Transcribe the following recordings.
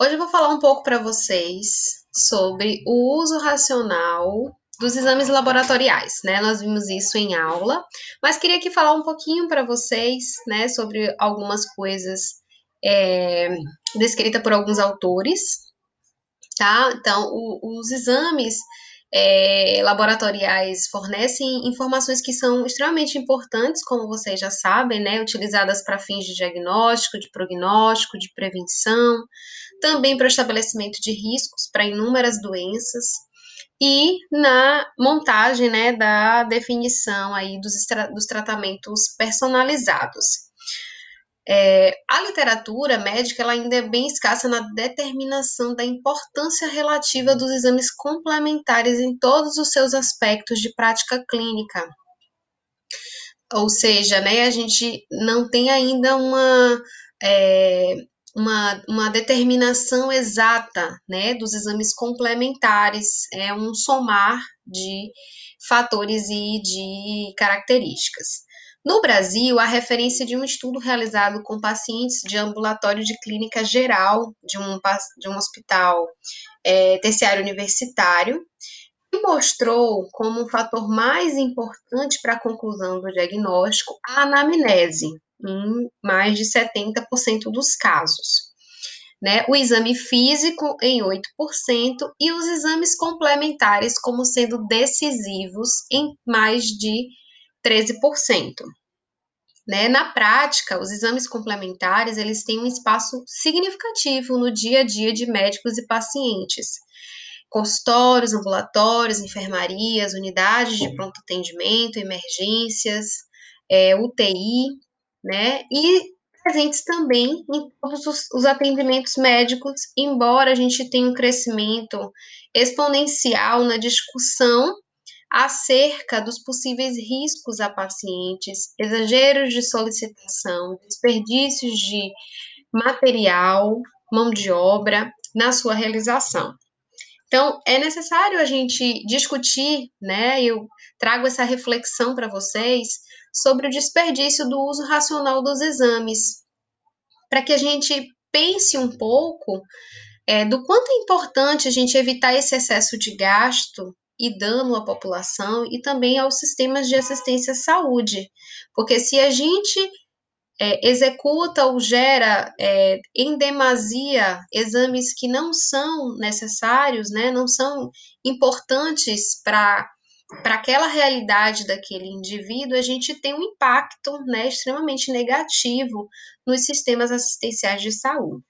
Hoje eu vou falar um pouco para vocês sobre o uso racional dos exames laboratoriais, né? Nós vimos isso em aula, mas queria aqui falar um pouquinho para vocês, né, sobre algumas coisas é, descritas por alguns autores, tá? Então, o, os exames é, laboratoriais fornecem informações que são extremamente importantes, como vocês já sabem, né, utilizadas para fins de diagnóstico, de prognóstico, de prevenção, também para o estabelecimento de riscos para inúmeras doenças e na montagem, né, da definição aí dos, dos tratamentos personalizados. É, a literatura médica ela ainda é bem escassa na determinação da importância relativa dos exames complementares em todos os seus aspectos de prática clínica. Ou seja, né, a gente não tem ainda uma, é, uma, uma determinação exata né, dos exames complementares, é um somar de fatores e de características. No Brasil, há referência de um estudo realizado com pacientes de ambulatório de clínica geral de um, de um hospital é, terciário universitário, que mostrou como um fator mais importante para a conclusão do diagnóstico a anamnese, em mais de 70% dos casos. Né, o exame físico em 8% e os exames complementares como sendo decisivos em mais de 13%. Né? Na prática, os exames complementares eles têm um espaço significativo no dia a dia de médicos e pacientes. Consultórios, ambulatórios, enfermarias, unidades de pronto atendimento, emergências, é, UTI, né? E presentes também em todos os, os atendimentos médicos, embora a gente tenha um crescimento exponencial na discussão acerca dos possíveis riscos a pacientes, exageros de solicitação, desperdícios de material, mão de obra na sua realização. Então, é necessário a gente discutir, né? Eu trago essa reflexão para vocês sobre o desperdício do uso racional dos exames, para que a gente pense um pouco é, do quanto é importante a gente evitar esse excesso de gasto e dano à população e também aos sistemas de assistência à saúde. Porque se a gente é, executa ou gera é, em demasia exames que não são necessários, né, não são importantes para para aquela realidade daquele indivíduo, a gente tem um impacto né, extremamente negativo nos sistemas assistenciais de saúde.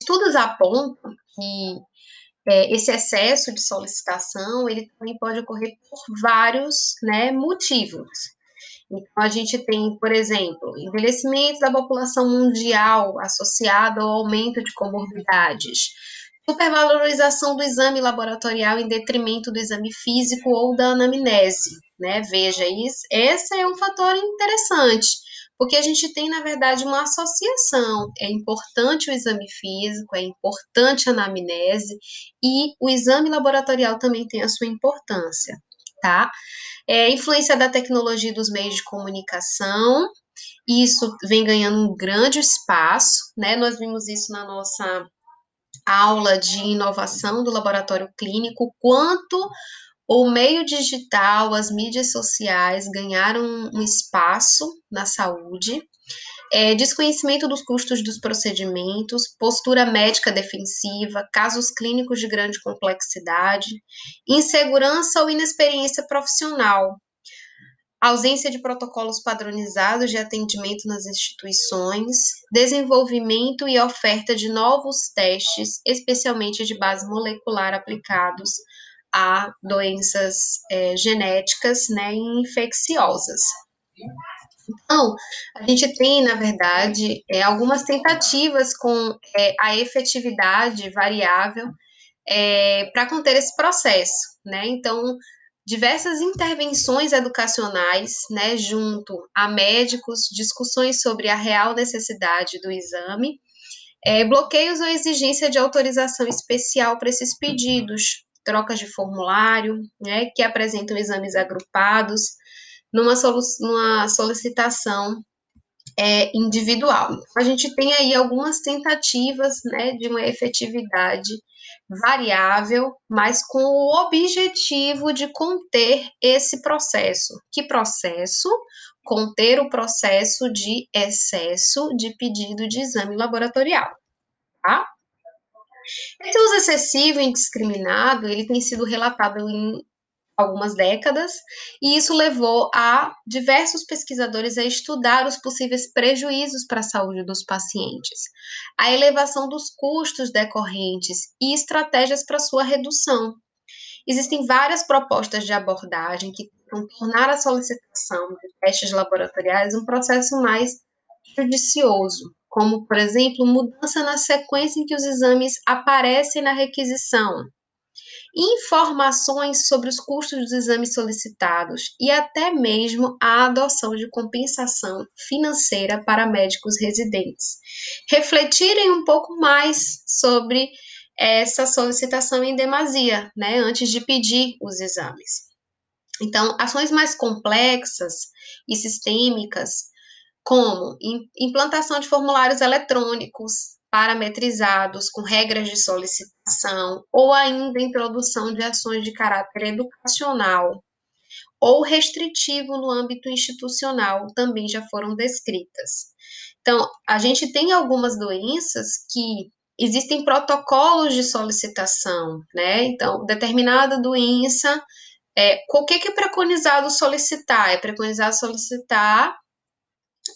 Estudos apontam que é, esse excesso de solicitação, ele também pode ocorrer por vários né, motivos. Então, a gente tem, por exemplo, envelhecimento da população mundial associado ao aumento de comorbidades, supervalorização do exame laboratorial em detrimento do exame físico ou da anamnese, né? Veja, isso, esse é um fator interessante porque a gente tem, na verdade, uma associação. É importante o exame físico, é importante a anamnese e o exame laboratorial também tem a sua importância, tá? É, influência da tecnologia dos meios de comunicação, isso vem ganhando um grande espaço, né? Nós vimos isso na nossa aula de inovação do laboratório clínico, quanto o meio digital, as mídias sociais ganharam um espaço na saúde, é, desconhecimento dos custos dos procedimentos, postura médica defensiva, casos clínicos de grande complexidade, insegurança ou inexperiência profissional, ausência de protocolos padronizados de atendimento nas instituições, desenvolvimento e oferta de novos testes, especialmente de base molecular aplicados a doenças é, genéticas né, infecciosas. Então, a gente tem, na verdade, é, algumas tentativas com é, a efetividade variável é, para conter esse processo, né? Então, diversas intervenções educacionais, né, junto a médicos, discussões sobre a real necessidade do exame, é, bloqueios ou exigência de autorização especial para esses pedidos, trocas de formulário, né, que apresentam exames agrupados, numa, numa solicitação é individual. A gente tem aí algumas tentativas né, de uma efetividade variável, mas com o objetivo de conter esse processo. Que processo? Conter o processo de excesso de pedido de exame laboratorial, tá? Esse uso excessivo e indiscriminado, ele tem sido relatado em algumas décadas, e isso levou a diversos pesquisadores a estudar os possíveis prejuízos para a saúde dos pacientes, a elevação dos custos decorrentes e estratégias para sua redução. Existem várias propostas de abordagem que tentam tornar a solicitação de testes laboratoriais um processo mais judicioso, como, por exemplo, mudança na sequência em que os exames aparecem na requisição, informações sobre os custos dos exames solicitados e até mesmo a adoção de compensação financeira para médicos residentes. Refletirem um pouco mais sobre essa solicitação em demasia, né, antes de pedir os exames. Então, ações mais complexas e sistêmicas, como implantação de formulários eletrônicos, parametrizados com regras de solicitação ou ainda introdução de ações de caráter educacional ou restritivo no âmbito institucional também já foram descritas. Então, a gente tem algumas doenças que existem protocolos de solicitação, né? Então, determinada doença, é, o que, que é preconizado solicitar? É preconizado solicitar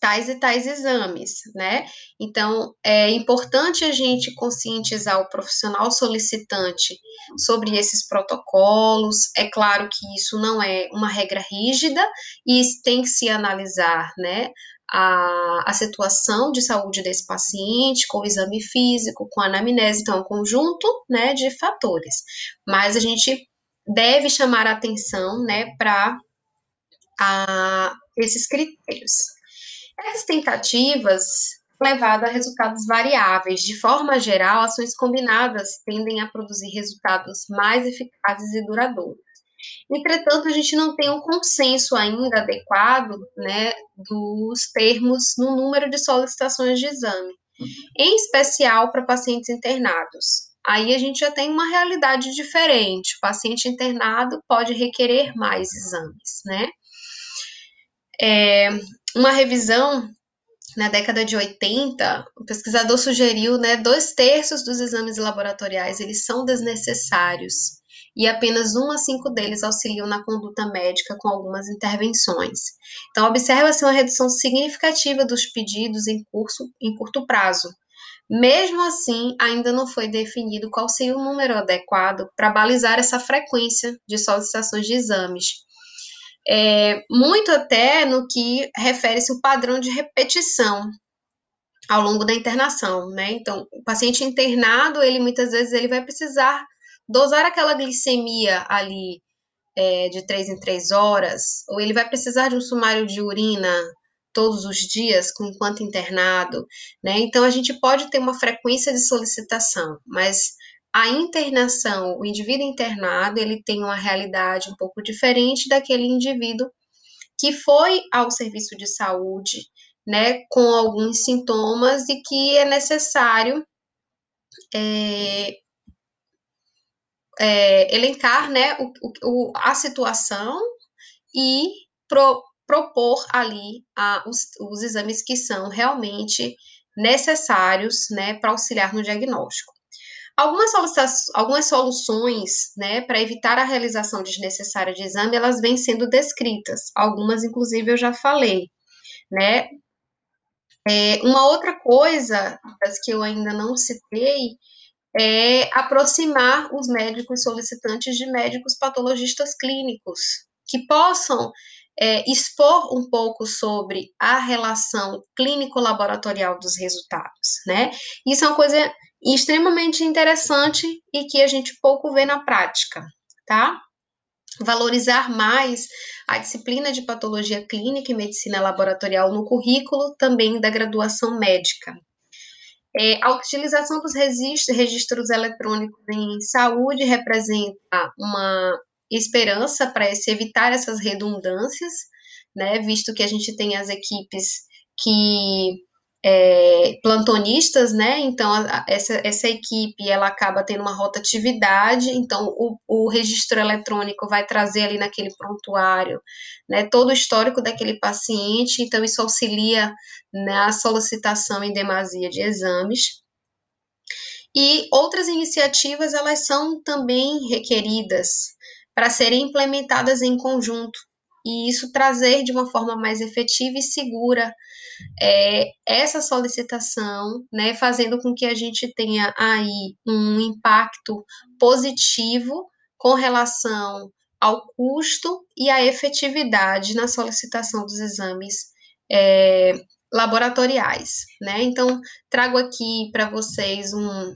tais e tais exames, né? Então, é importante a gente conscientizar o profissional solicitante sobre esses protocolos. É claro que isso não é uma regra rígida e tem que se analisar, né? A, a situação de saúde desse paciente, com o exame físico, com a anamnese, então, é um conjunto né, de fatores. Mas a gente deve chamar atenção né, para esses critérios. Essas tentativas levaram a resultados variáveis. De forma geral, ações combinadas tendem a produzir resultados mais eficazes e duradouros. Entretanto, a gente não tem um consenso ainda adequado né, dos termos no número de solicitações de exame, em especial para pacientes internados. Aí a gente já tem uma realidade diferente. O paciente internado pode requerer mais exames, né? É, uma revisão na década de 80, o pesquisador sugeriu, né, dois terços dos exames laboratoriais eles são desnecessários e apenas um a cinco deles auxiliam na conduta médica com algumas intervenções. Então, observa-se uma redução significativa dos pedidos em curso em curto prazo. Mesmo assim, ainda não foi definido qual seria o número adequado para balizar essa frequência de solicitações de exames é, muito até no que refere-se ao padrão de repetição ao longo da internação, né? Então, o paciente internado, ele muitas vezes ele vai precisar dosar aquela glicemia ali é, de três em três horas, ou ele vai precisar de um sumário de urina todos os dias, enquanto internado, né? Então, a gente pode ter uma frequência de solicitação, mas a internação, o indivíduo internado, ele tem uma realidade um pouco diferente daquele indivíduo que foi ao serviço de saúde, né, com alguns sintomas e que é necessário é, é, elencar, né, o, o, a situação e pro, propor ali a, os, os exames que são realmente necessários, né, para auxiliar no diagnóstico. Algumas, algumas soluções, né, para evitar a realização desnecessária de exame, elas vêm sendo descritas. Algumas, inclusive, eu já falei, né. É, uma outra coisa, que eu ainda não citei, é aproximar os médicos solicitantes de médicos patologistas clínicos, que possam é, expor um pouco sobre a relação clínico-laboratorial dos resultados, né? Isso é uma coisa extremamente interessante e que a gente pouco vê na prática, tá? Valorizar mais a disciplina de patologia clínica e medicina laboratorial no currículo também da graduação médica. É, a utilização dos registros, registros eletrônicos em saúde representa uma esperança para se evitar essas redundâncias, né, visto que a gente tem as equipes que é, plantonistas, né? Então, a, essa, essa equipe ela acaba tendo uma rotatividade, então o, o registro eletrônico vai trazer ali naquele prontuário né, todo o histórico daquele paciente, então isso auxilia na solicitação em demasia de exames. E outras iniciativas elas são também requeridas para serem implementadas em conjunto e isso trazer de uma forma mais efetiva e segura é, essa solicitação, né, fazendo com que a gente tenha aí um impacto positivo com relação ao custo e à efetividade na solicitação dos exames é, laboratoriais, né? Então, trago aqui para vocês um,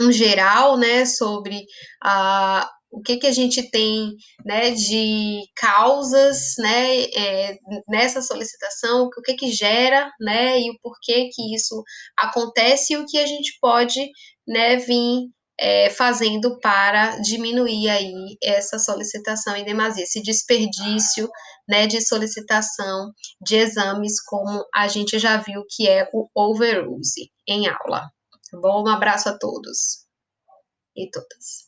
um geral, né, sobre a, o que, que a gente tem né, de causas né, é, nessa solicitação, o que, que gera né, e o porquê que isso acontece e o que a gente pode né, vir é, fazendo para diminuir aí essa solicitação em demasia, esse desperdício né, de solicitação de exames, como a gente já viu que é o overuse em aula. Tá bom? Um abraço a todos e todas.